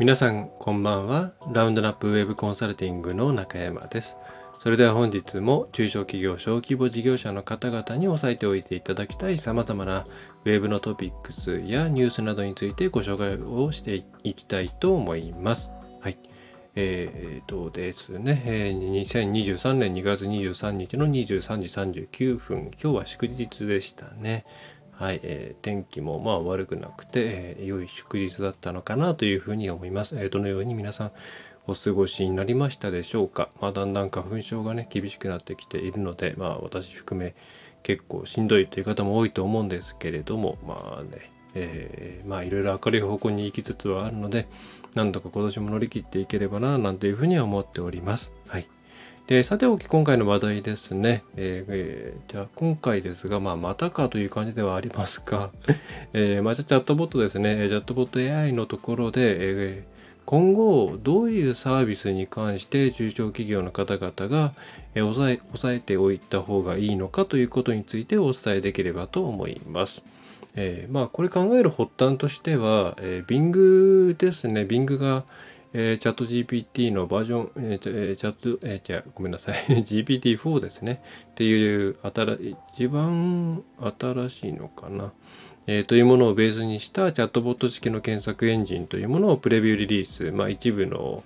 皆さんこんばんは。ラウンドナップウェブコンサルティングの中山です。それでは本日も中小企業小規模事業者の方々に押さえておいていただきたい様々なウェブのトピックスやニュースなどについてご紹介をしていきたいと思います。はい。えー、とですね、え、2023年2月23日の23時39分今日は祝日でしたね。はい、えー、天気もまあ悪くなくて、えー、良い祝日だったのかなというふうに思います。えー、どのように皆さんお過ごしになりましたでしょうか。まあ、だんだん花粉症がね、厳しくなってきているので、まあ私含め結構しんどいという方も多いと思うんですけれども、まあね、えー、まあいろいろ明るい方向に行きつつはあるので、なんとか今年も乗り切っていければな、なんていうふうには思っております。はい。で、さておき今回の話題ですね。えーえー、じゃあ今回ですが、まあ、またかという感じではありますが、えー、まあ、チャットボットですね。チャットボット AI のところで、えー今後どういうサービスに関して中小企業の方々が押さえ押さえておいた方がいいのかということについてお伝えできればと思います。えー、まあこれ考える発端としては、えー、Bing ですね。Bing が、えー、チャット GPT のバージョン、えー、チャット、えー、じゃごめんなさい、GPT-4 ですね。っていう新、一番新しいのかな。えー、というものをベースにしたチャットボット式の検索エンジンというものをプレビューリリース、まあ、一部の、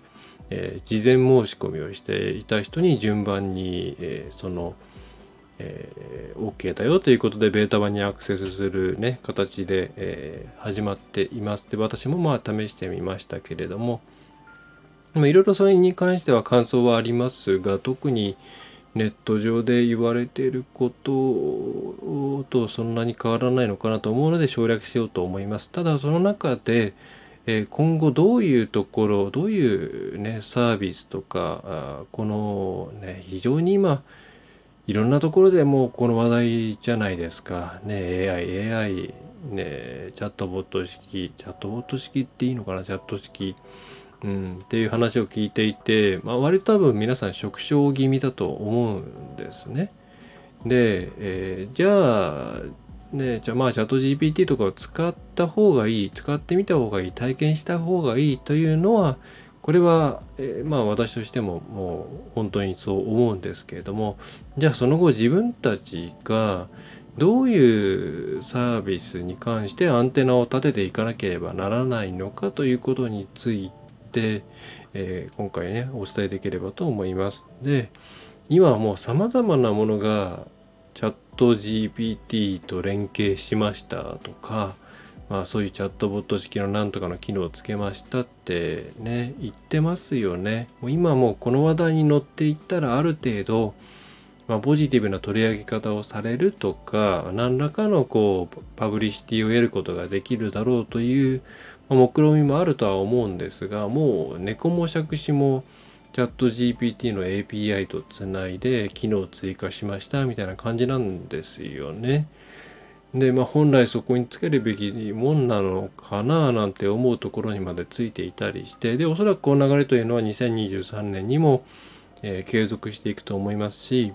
えー、事前申し込みをしていた人に順番に、えー、その、えー、OK だよということでベータ版にアクセスする、ね、形で、えー、始まっています。で私もまあ試してみましたけれども、いろいろそれに関しては感想はありますが特にネット上で言われていることとそんなに変わらないのかなと思うので省略しようと思います。ただその中でえ今後どういうところどういう、ね、サービスとかこの、ね、非常に今いろんなところでもうこの話題じゃないですか。ね、AI、AI、ね、チャットボット式、チャットボット式っていいのかな、チャット式。うん、っていう話を聞いていて、まあ、割と多分皆さん縮小気味だと思うんですね。で、えー、じゃあね、じゃあまあチャット GPT とかを使った方がいい、使ってみた方がいい、体験した方がいいというのは、これは、えー、まあ私としてももう本当にそう思うんですけれども、じゃあその後自分たちがどういうサービスに関してアンテナを立てていかなければならないのかということについて、えー、今回ねお伝えできればと思います。で今はもう様々なものがチャット GPT と連携しましたとか、まあ、そういうチャットボット式のなんとかの機能をつけましたってね言ってますよね。もう今もうこの話題に乗っていったらある程度まあ、ポジティブな取り上げ方をされるとか何らかのこうパブリシティを得ることができるだろうという、目論見みもあるとは思うんですがもう猫も杓子もチャット GPT の API とつないで機能追加しましたみたいな感じなんですよね。で、まあ、本来そこにつけるべきもんなのかななんて思うところにまでついていたりしてでおそらくこの流れというのは2023年にも、えー、継続していくと思いますし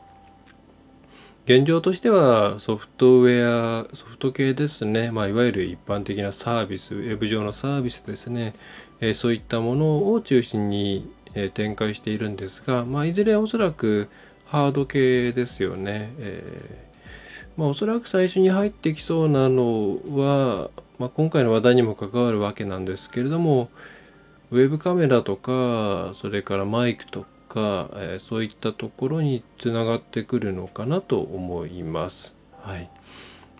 現状としてはソフトウェア、ソフト系ですね、まあ、いわゆる一般的なサービス、ウェブ上のサービスですね、えー、そういったものを中心に、えー、展開しているんですが、まあ、いずれおそらくハード系ですよね。えー、まあ、おそらく最初に入ってきそうなのは、まあ、今回の話題にも関わるわけなんですけれども、ウェブカメラとか、それからマイクとか、え、そういったところにつながってくるのかなと思います。はい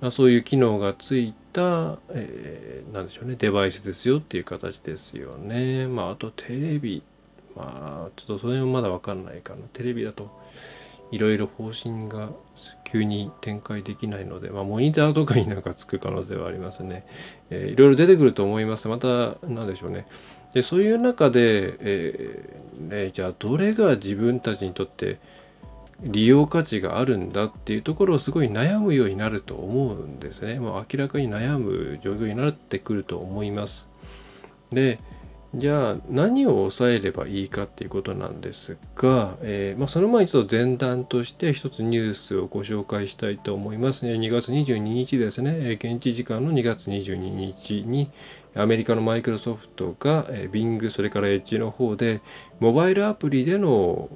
まあ、そういう機能がついた、えー、なんでしょうね、デバイスですよっていう形ですよね。まあ、あとテレビ。まあ、ちょっとそれもまだわかんないかな。テレビだといろいろ方針が急に展開できないので、まあ、モニターとかになんかつく可能性はありますね。いろいろ出てくると思います。また、なんでしょうね。でそういう中で、えー、ね、じゃあどれが自分たちにとって利用価値があるんだっていうところをすごい悩むようになると思うんですね。もう明らかに悩む状況になってくると思います。で、じゃあ何を抑えればいいかっていうことなんですが、えー、まあ、その前にちょっと前段として一つニュースをご紹介したいと思いますね。2月22日ですね、現地時間の2月22日にアメリカのマイクロソフトが Bing それから Edge の方でモバイルアプリでの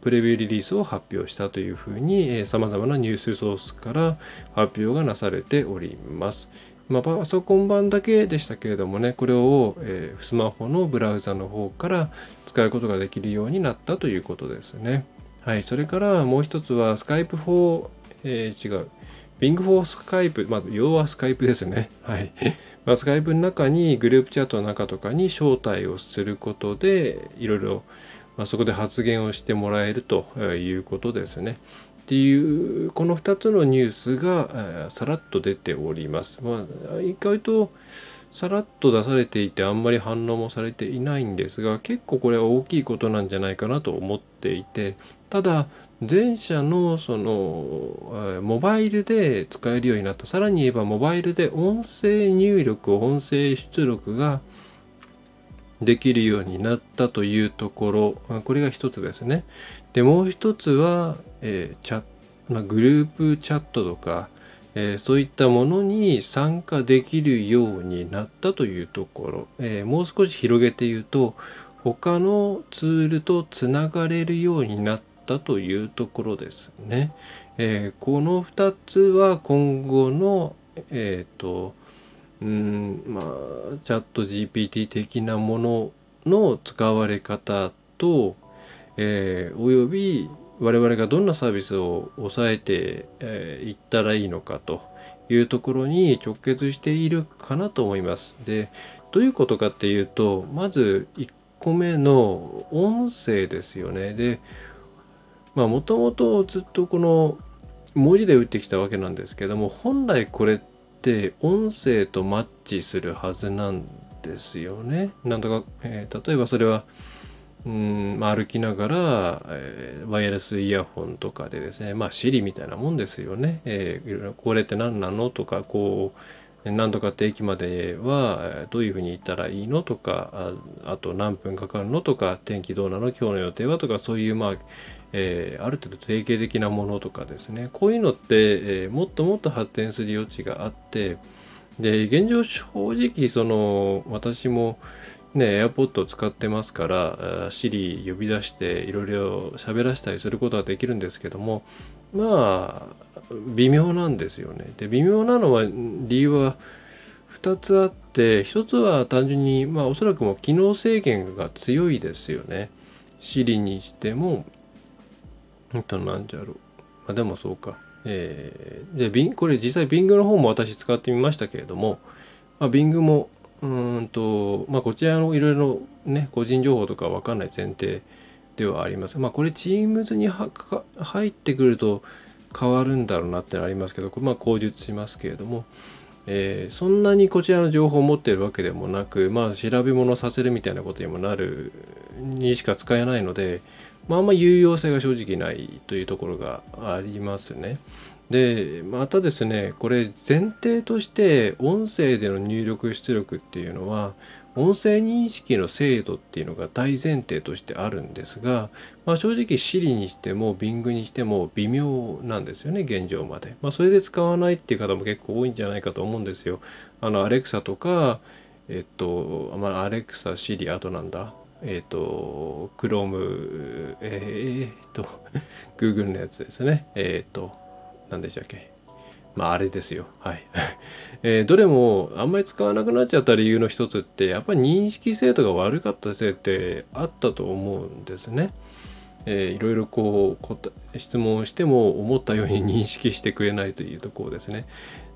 プレビューリリースを発表したというふうに様々なニュースソースから発表がなされております。まあ、パソコン版だけでしたけれどもね、これを、えー、スマホのブラウザの方から使うことができるようになったということですね。はい、それからもう一つは Skype for、えー、違う。Bing for Skype、まあ、要は Skype ですね。はい。まあ、Skype の中にグループチャットの中とかに招待をすることで、いろいろ、まあ、そこで発言をしてもらえるということですね。っていうこの2つのニュースがさらっと出ております。まあ、意外とさらっと出されていてあんまり反応もされていないんですが結構これは大きいことなんじゃないかなと思っていてただ前者のそのモバイルで使えるようになったさらに言えばモバイルで音声入力音声出力ができるようになったというところこれが一つですねでもう一つは、えー、チャまあ、グループチャットとか、えー、そういったものに参加できるようになったというところ、えー、もう少し広げて言うと他のツールとつながれるようになったというところですね。えこの2つは今後のえっ、とうんまあチャット GPT 的なものの使われ方とえー、および我々がどんなサービスを抑えてい、えー、ったらいいのかというところに直結しているかなと思います。でどういうことかっていうとまず1個目の音声ですよね。でまあもともとずっとこの文字で打ってきたわけなんですけども本来これって音声とマッチするはずなんですよね。なんとか、えー、例えばそれはうん、歩きながら、えー、ワイヤレスイヤホンとかでですねまあ Siri みたいなもんですよね、えー、これって何なのとかこう何とかって駅まではどういうふうに行ったらいいのとかあと何分かかるのとか天気どうなの今日の予定はとかそういうまあ、えー、ある程度定型的なものとかですね。こういうのって、えー、もっともっと発展する余地があってで現状正直その私もね、AirPod を使ってますから、Siri 呼び出していろいろ喋らせたりすることはできるんですけども、まあ、微妙なんですよね。で、微妙なのは、理由は2つあって、1つは単純に、まあ、おそらくも機能制限が強いですよね。Siri にしても、んと、なんじゃろう。まあ、でもそうか。えー、で、これ実際 Bing の方も私使ってみましたけれども、まあ、Bing もうんと、まあ、こちらのいろいろね、個人情報とかわかんない前提ではあります。まあ、これ Teams に入ってくると変わるんだろうなってのありますけど、これまあ口述しますけれども、えー、そんなにこちらの情報を持っているわけでもなく、まあ、調べ物させるみたいなことにもなるにしか使えないので、まあ、あんま有用性が正直ないというところがありますね。でまたですねこれ前提として音声での入力出力っていうのは音声認識の精度っていうのが大前提としてあるんですが、まあ、正直 Siri にしても Bing にしても微妙なんですよね現状まで、まあ、それで使わないっていう方も結構多いんじゃないかと思うんですよあの Alexa とかえっと、まあ、Alexa、Siri あとなんだえっ、と、Chrome、えー、っと、Google のやつですね。えっ、と、何でしたっけ？まああれですよ。はい。えー、どれもあんまり使わなくなっちゃった理由の一つって、やっぱり認識精度が悪かったせいってあったと思うんですね。えー、いろいろこう質問しても思ったように認識してくれないというところですね。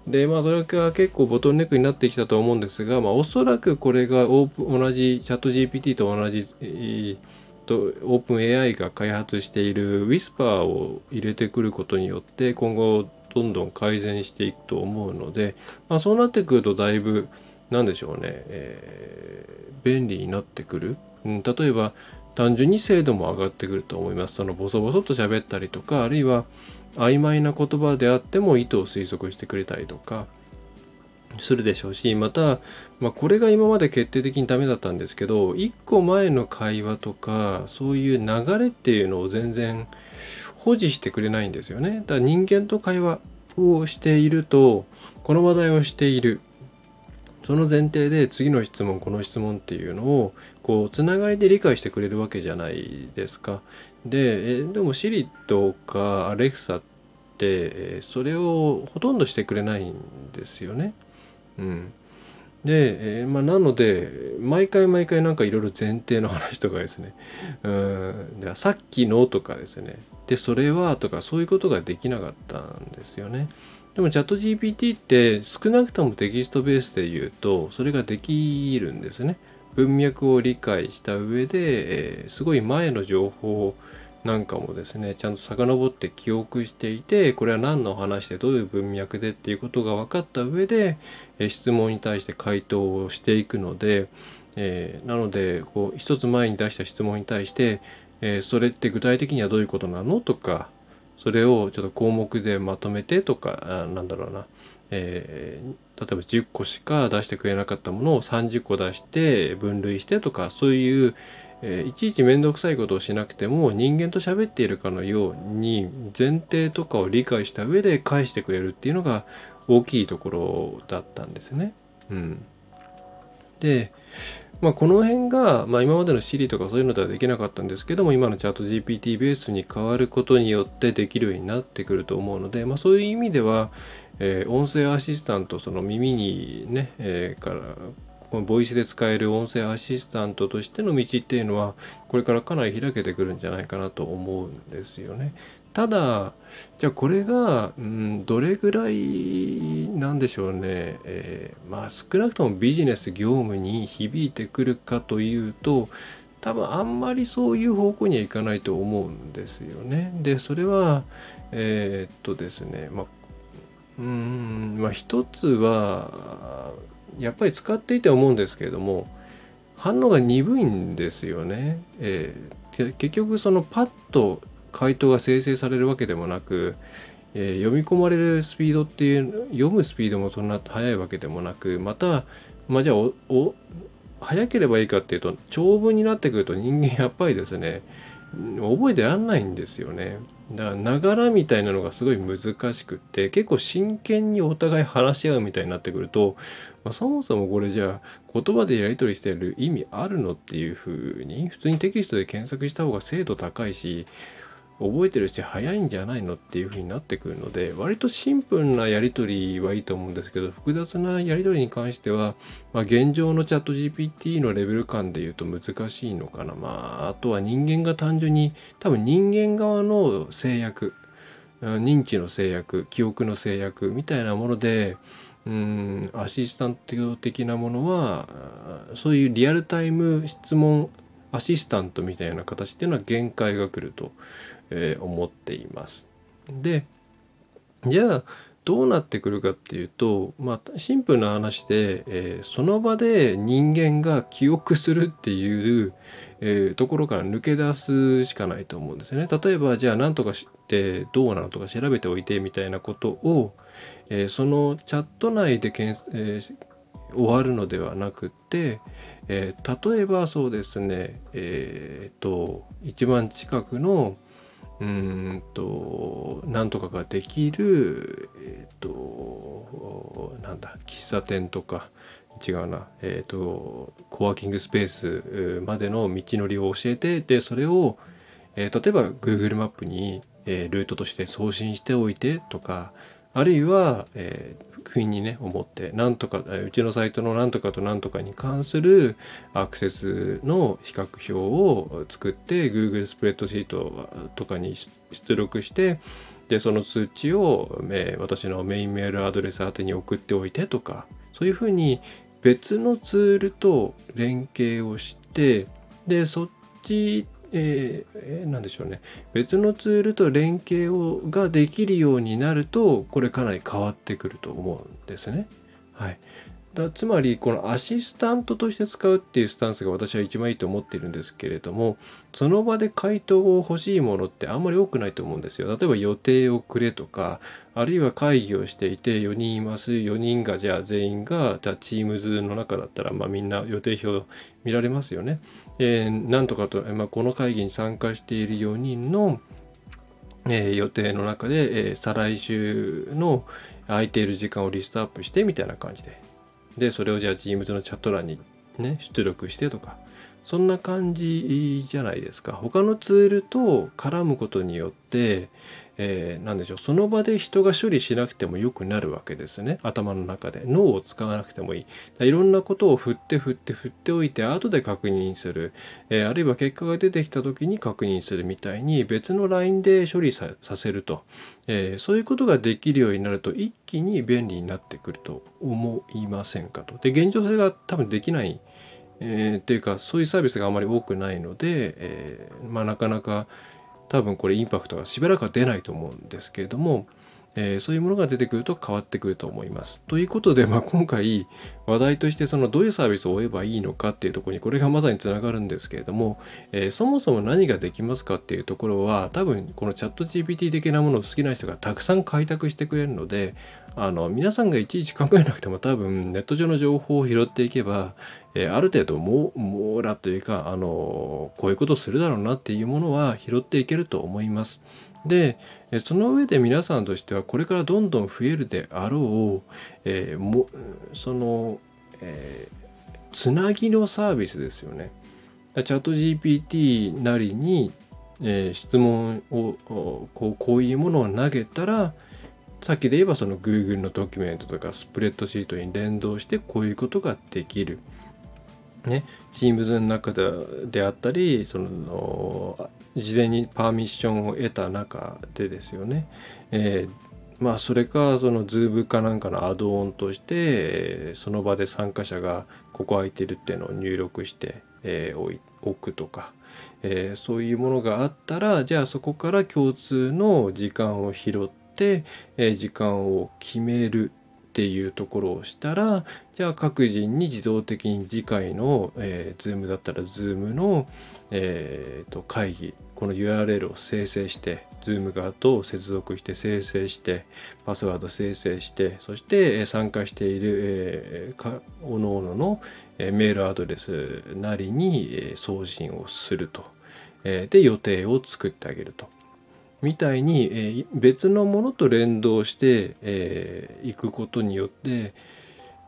で、まあそれが結構ボトルネックになってきたと思うんですが、まあおそらくこれがオープ同じチャット GPT と同じ、えーとオープン AI が開発している Whisper を入れてくることによって今後どんどん改善していくと思うので、まあ、そうなってくるとだいぶ何でしょうね、えー、便利になってくる、うん、例えば単純に精度も上がってくると思います。そのボソボソと喋ったりとかあるいは曖昧な言葉であっても意図を推測してくれたりとかするでしょうしまた、まあ、これが今まで決定的にダメだったんですけど1個前の会話とかそういう流れっていうのを全然保持してくれないんですよねだから人間と会話をしているとこの話題をしているその前提で次の質問この質問っていうのをこうつながりで理解してくれるわけじゃないですか。ででも Siri とか Alexa ってそれをほとんどしてくれないんですよね。うん、で、えー、まあ、なので毎回毎回なんかいろいろ前提の話とかですねうんでさっきのとかですねでそれはとかそういうことができなかったんですよね。でもチャット GPT って少なくともテキストベースで言うとそれができるんですね。文脈を理解した上で、えー、すごい前の情報なんかもですねちゃんと遡って記憶していてこれは何の話でどういう文脈でっていうことが分かった上で、質問に対して回答をしていくので、えー、なのでこう一つ前に出した質問に対して、えそれって具体的にはどういうことなのとかそれをちょっと項目でまとめてとかなんだろうな、えー、例えば10個しか出してくれなかったものを30個出して分類してとかそういう、えー、いちいち面倒くさいことをしなくても人間と喋っているかのように前提とかを理解した上で返してくれるっていうのが大きいところだったんですね。うん、でまあ、この辺が、まあ、今までの Siri とかそういうのではできなかったんですけども今のチャット GPT ベースに変わることによってできるようになってくると思うので、まあ、そういう意味では、えー、音声アシスタントその耳にね、えー、からこのボイスで使える音声アシスタントとしての道っていうのはこれからかなり開けてくるんじゃないかなと思うんですよね。ただじゃあこれが、うん、どれぐらいなんでしょうね、えー、まあ少なくともビジネス業務に響いてくるかというと多分あんまりそういう方向にはいかないと思うんですよね。でそれはえー、っとですねまあうんまあ一つはやっぱり使っていて思うんですけれども反応が鈍いんですよね。えー、結局そのパッと回答が生成されるわけでもなく、えー、読み込まれるスピードっていう読むスピードもそんな速いわけでもなくまたまあじゃあお早ければいいかっていうと長文になってくると人間やっぱりですね覚えてらんないんですよね。だからながらみたいなのがすごい難しくって結構真剣にお互い話し合うみたいになってくると、まあ、そもそもこれじゃあ言葉でやり取りしてる意味あるのっていうふうに普通にテキストで検索した方が精度高いし覚えてるし早いんじゃないのっていう風になってくるので割とシンプルなやり取りはいいと思うんですけど複雑なやり取りに関しては、まあ、現状のチャット GPT のレベル感で言うと難しいのかな。まああとは人間が単純に多分人間側の制約認知の制約記憶の制約みたいなものでうんアシスタント的なものはそういうリアルタイム質問アシスタントみたいな形っていうのは限界が来るとえ、思っています。でじゃあどうなってくるかっていうと、まあ、シンプルな話で、えー、その場で人間が記憶するっていう、えー、ところから抜け出すしかないと思うんですね。例えばじゃあ何とかしてどうなのとか調べておいてみたいなことを、えー、そのチャット内でけん、え終わるのではなくて、え例えばそうですねえっと一番近くのうんとなんとかができるえっ、ー、となんだ喫茶店とか違うなえっ、ー、とコワーキングスペースまでの道のりを教えてでそれを、えー、例えば Google マップに、え、ルートとして送信しておいてとかあるいは、え不意にね思ってなんとかうちのサイトのなんとかとなんとかに関するアクセスの比較表を作って Google スプレッドシートとかに出力してでその通知を、私のメインメールアドレス宛てに送っておいてとかそういうふうに別のツールと連携をしてでそっちえー、なんでしょうね別のツールと連携をができるようになるとこれかなり変わってくると思うんですね。はい、だつまりこのアシスタントとして使うっていうスタンスが私は一番いいと思ってるんですけれどもその場で回答を欲しいものってあんまり多くないと思うんですよ。例えば予定をくれとかあるいは会議をしていて4人います4人がじゃあ全員がじゃあ Teams の中だったらまあみんな予定表見られますよね。えー、なんとかと、まあ、この会議に参加している4人のえー、予定の中で、えー、再来週の空いている時間をリストアップしてみたいな感じでで、それをじゃあ Teams のチャット欄にね、出力してとか、そんな感じじゃないですか。他のツールと絡むことによって、えー、何でしょう、その場で人が処理しなくてもよくなるわけですね。頭の中で。脳を使わなくてもいい。いろんなことを振って振って振っておいて、後で確認する。えー、あるいは結果が出てきた時に確認するみたいに、別の LINE で処理させると、えー、そういうことができるようになると、一気に便利になってくると思いませんかと。で、現状それが多分できない。えー、っていうかそういうサービスがあまり多くないので、えー、まあ、なかなか多分これインパクトがしばらくは出ないと思うんですけれども、えー、そういうものが出てくると変わってくると思います。ということで、まあ、今回話題としてそのどういうサービスを追えばいいのかっていうところにこれがまさにつながるんですけれども、えー、そもそも何ができますかっていうところは多分このチャット GPT 的なものを好きな人がたくさん開拓してくれるのであの皆さんがいちいち考えなくても多分ネット上の情報を拾っていけば、えー、ある程度も網羅というかあのこういうことするだろうなっていうものは拾っていけると思います。でその上で皆さんとしてはこれからどんどん増えるであろう、えー、もその、えー、つなぎのサービスですよね。チャット GPT なりに、えー、質問をこうこういうものを投げたらさっきで言えばその Google のドキュメントとかスプレッドシートに連動してこういうことができる。ね、Teams の中であったりその事前にパーミッションを得た中でですよね、えー、まあそれかその Zoom かなんかのアドオンとしてその場で参加者がここ空いてるっていうのを入力して、え、置くとか、えー、そういうものがあったらじゃあそこから共通の時間を拾って、え時間を決めるっていうところをしたらじゃあ各人に自動的に次回の、えー、Zoom だったら Zoom の、えーと、会議この URL を生成して Zoom 側と接続して生成してパスワード生成してそして参加している、えー、かおのおののメールアドレスなりに送信をすると。で予定を作ってあげると。みたいに、えー、別のものと連動してい、えー、くことによって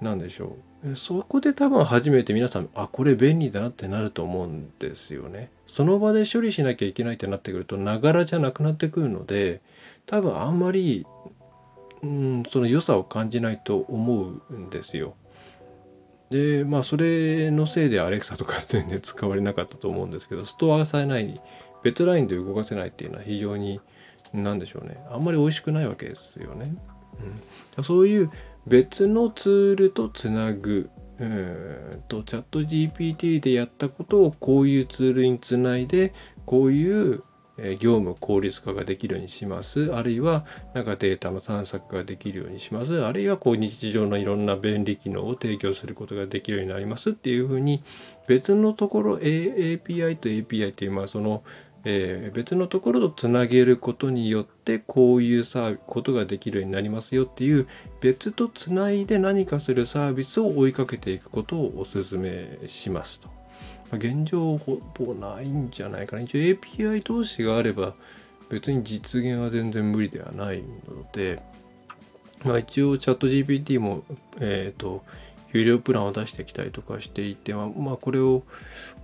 何でしょうそこで多分初めて皆さんあこれ便利だなってなると思うんですよね。その場で処理しなきゃいけないってなってくるとながらじゃなくなってくるので多分あんまり、うん、その良さを感じないと思うんですよ。でまあそれのせいでアレクサとか全然使われなかったと思うんですけどストアさえない別ラインで動かせないっていうのは非常に何でしょうねあんまり美味しくないわけですよね。うん、そういう別のツールとつなぐうんとチャット GPT でやったことをこういうツールにつないでこういう業務効率化ができるようにします。あるいはなんかデータの探索ができるようにします。あるいはこう日常のいろんな便利機能を提供することができるようになりますっていうふうに別のところ API と API っていうまあそのえー、別のところとつなげることによってこういうさことができるようになりますよっていう別とつないで何かするサービスを追いかけていくことをお勧めしますと。現状ほぼないんじゃないかな。一応 API 同士があれば別に実現は全然無理ではないので、まあ、一応チャット GPT も、えっ、ー、と有料プランを出してきたりとかしていて、まあ、これを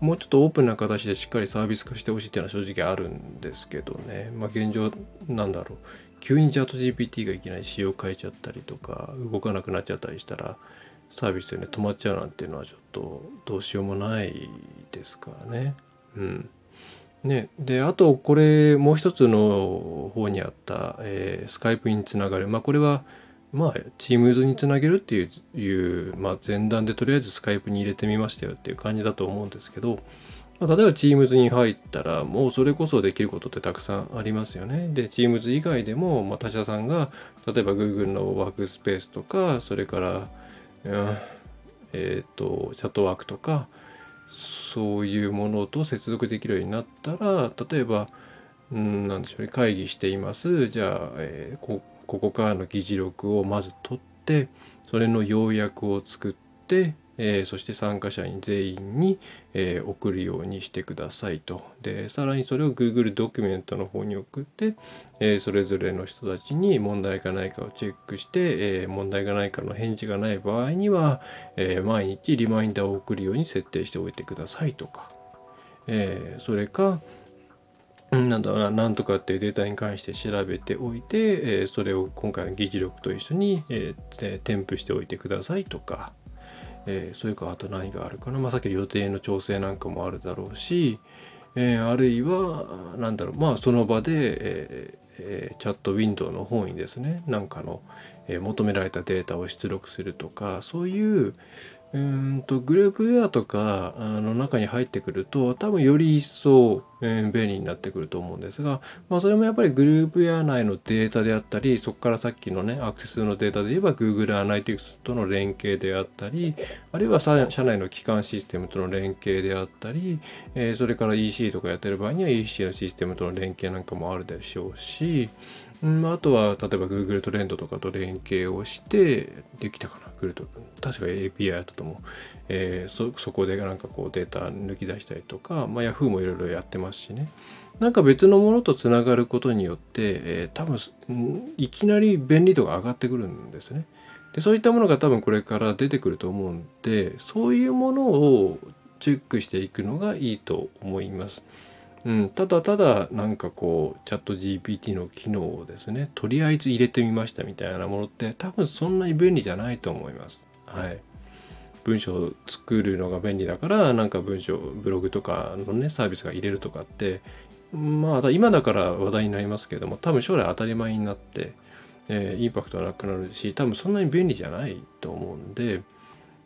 もうちょっとオープンな形でしっかりサービス化してほしいっていうのは正直あるんですけどね、まあ、現状なんだろう急にチャット GPT がいきなり仕様変えちゃったりとか動かなくなっちゃったりしたらサービスでね止まっちゃうなんていうのはちょっとどうしようもないですからね。うん。ね、であとこれもう一つの方にあった、えー、スカイプにつながるまあこれはまあ、Teams につなげるっていう、まあ、前段でとりあえずスカイプに入れてみましたよっていう感じだと思うんですけど、まあ、例えば Teams に入ったら、もうそれこそできることってたくさんありますよね。で、Teams 以外でも、まあ、他社さんが、例えば Google のワークスペースとか、それから、うん、えーと、チャットワークとかそういうものと接続できるようになったら例えばうんなでしょうね会議していますじゃあ、えー、こここからの議事録をまず取ってそれの要約を作ってえー、そして参加者に全員に、えー、送るようにしてくださいと。で、さらにそれを Google ドキュメントの方に送って、えー、それぞれの人たちに問題がないかをチェックして、え問題がないかの返事がない場合には、え毎日リマインダーを送るように設定しておいてくださいとか。えそれか、なんだろうな、なんとかっていうデータに関して調べておいて、えそれを今回の議事録と一緒に、え添付しておいてくださいとか。えー、それかあと何があるかな、まあ、さっきの予定の調整なんかもあるだろうし、え、あるいは何だろうまあその場で、え、チャットウィンドウの方にですねなんかの、え、求められたデータを出力するとかそういう、うんとグループウェアとかの中に入ってくると多分より一層、便利になってくると思うんですが、まあ、それもやっぱりグループウェア内のデータであったりそこからさっきのねアクセスのデータで言えば Google Analytics との連携であったりあるいは社内の基幹システムとの連携であったり、えー、それから EC とかやってる場合には EC のシステムとの連携なんかもあるでしょうしうん、あとは例えば Google トレンドとかと連携をしてできたかな来ると。確か API だったと思う、えー、そそこでなんかこうデータ抜き出したりとか、まあ、Yahoo もいろいろやってますしねなんか別のものとつながることによって、えー、多分いきなり便利度が上がってくるんですねでそういったものが多分これから出てくると思うんでそういうものをチェックしていくのがいいと思います。うん、ただただなんかこうチャット GPT の機能をですねとりあえず入れてみましたみたいなものって多分そんなに便利じゃないと思います。はい。文章を作るのが便利だからなんか文章ブログとかのねサービスが入れるとかってまあ今だから話題になりますけども多分将来当たり前になって、えー、インパクトはなくなるし多分そんなに便利じゃないと思うんで、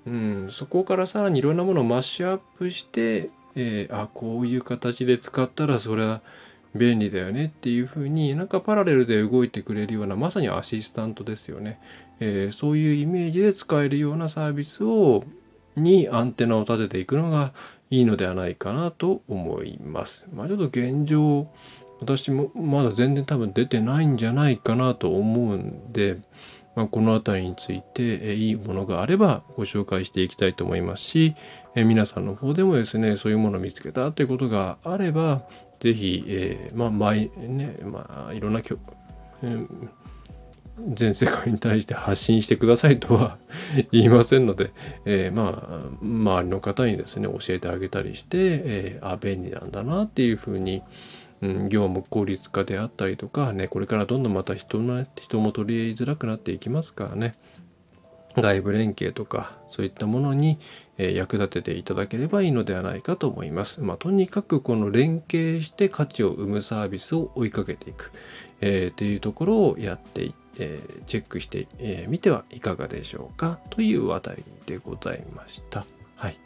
うん、そこからさらにいろんなものをマッシュアップしてえー、あこういう形で使ったらそれは便利だよねっていうふうになんかパラレルで動いてくれるようなまさにアシスタントですよね、えー、そういうイメージで使えるようなサービスをにアンテナを立てていくのがいいのではないかなと思います。まあ、ちょっと現状私もまだ全然多分出てないんじゃないかなと思うんで、まあ、この辺りについて、えいいものがあればご紹介していきたいと思いますし、え皆さんの方でもですねそういうものを見つけたということがあれば是非、えー、まあ毎ねまあいろんなきょ、えー全世界に対して発信してくださいとは言いませんので、えー、まあ周りの方にですね教えてあげたりして、えー、あ便利なんだなっていうふうにうん、業務効率化であったりとかね、これからどんどんまた人の人も取り入れづらくなっていきますからね、外部連携とかそういったものに、え役立てていただければいいのではないかと思います。まあ、とにかくこの連携して価値を生むサービスを追いかけていく、えー、というところをやっていって、えー、チェックしてみ、えー、てはいかがでしょうかという話題でございました。はい。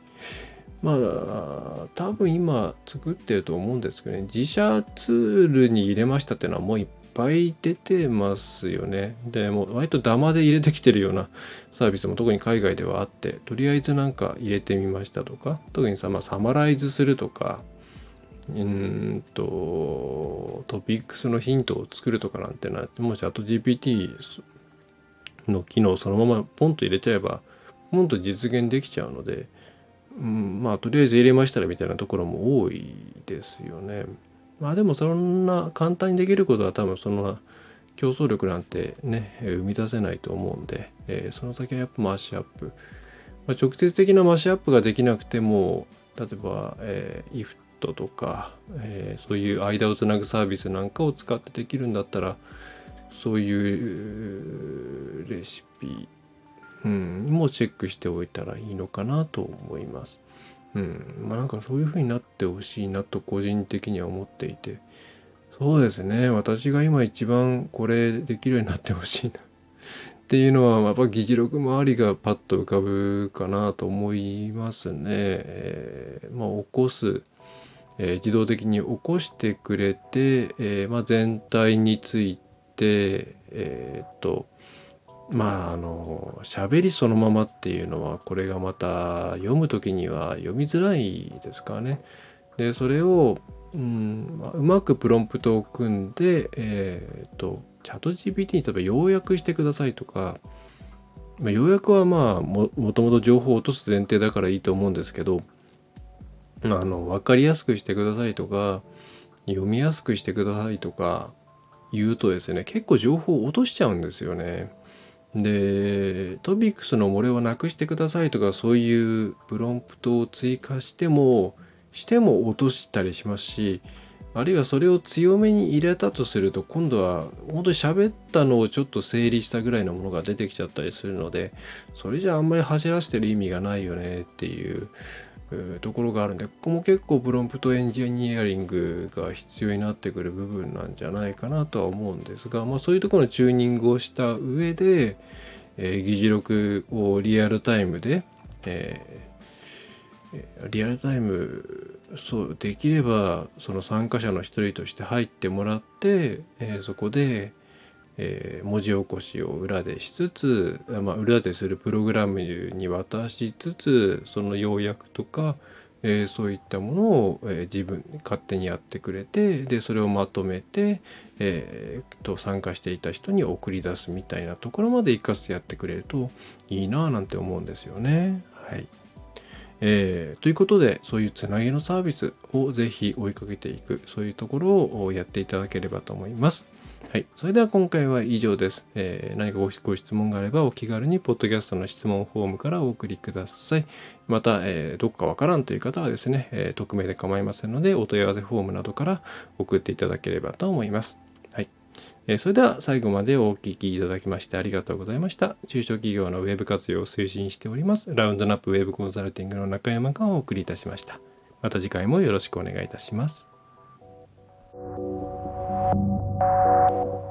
まあ多分今作ってると思うんですけどね自社ツールに入れましたっていうのはもういっぱい出てますよねでも割とダマで入れてきてるようなサービスも特に海外ではあってとりあえずなんか入れてみましたとか特にさ、まあ、サマライズするとかうんとトピックスのヒントを作るとかなんてなもしあと GPT の機能そのままポンと入れちゃえばポンと実現できちゃうのでうん、まあとりあえず入れましたらみたいなところも多いですよね。まあでもそんな簡単にできることは多分その競争力なんてね生み出せないと思うんで、えー、その先はやっぱマッシュアップ、まあ、直接的なマッシュアップができなくても例えば、えー、IFT とか、えー、そういう間をつなぐサービスなんかを使ってできるんだったらそういうレシピうん、もチェックしておいたらいいのかなと思います。うん、まあなんかそういう風になってほしいなと個人的には思っていて、そうですね、私が今一番これできるようになってほしいな。っていうのは、やっぱ議事録周りがパッと浮かぶかなと思いますね。えー、まあ起こす、えー、自動的に起こしてくれて、えー、まあ、全体について、えっと、まああの喋りそのままっていうのはこれがまた読む時には読みづらいですからね。でそれを、うんまあ、うまくプロンプトを組んで、えーと、チャット GPT に例えば要約してくださいとか、まあ、要約はまあももともと情報を落とす前提だからいいと思うんですけどあの分かりやすくしてくださいとか読みやすくしてくださいとか言うとですね結構情報を落としちゃうんですよね。でトピックスの漏れをなくしてくださいとかそういうプロンプトを追加してもしても落としたりしますしあるいはそれを強めに入れたとすると今度は本当に喋ったのをちょっと整理したぐらいのものが出てきちゃったりするのでそれじゃあんまり走らせてる意味がないよねっていうところがあるんでここも結構プロンプトエンジニアリングが必要になってくる部分なんじゃないかなとは思うんですが、まあ、そういうところのチューニングをした上で、えー、議事録をリアルタイムで、えー、リアルタイムそうできればその参加者の一人として入ってもらって、えー、そこで、えー、文字起こしを裏でしつつ、まあ、裏でするプログラムに渡しつつその要約とか、えー、そういったものを、えー、自分勝手にやってくれてでそれをまとめて、えー、と参加していた人に送り出すみたいなところまで一括でやってくれるといいなぁなんて思うんですよね。はいえー、ということでそういうつなぎのサービスをぜひ追いかけていくそういうところをやっていただければと思います。はい。それでは今回は以上です。えー、何かご質問があればお気軽にポッドキャストの質問フォームからお送りください。また、えー、どっかわからんという方はですね、えー、匿名で構いませんのでお問い合わせフォームなどから送っていただければと思います。はい。えー、それでは最後までお聴きいただきましてありがとうございました。中小企業のウェブ活用を推進しております。ラウンドナップウェブコンサルティングの中山がお送りいたしました。また次回もよろしくお願いいたします。you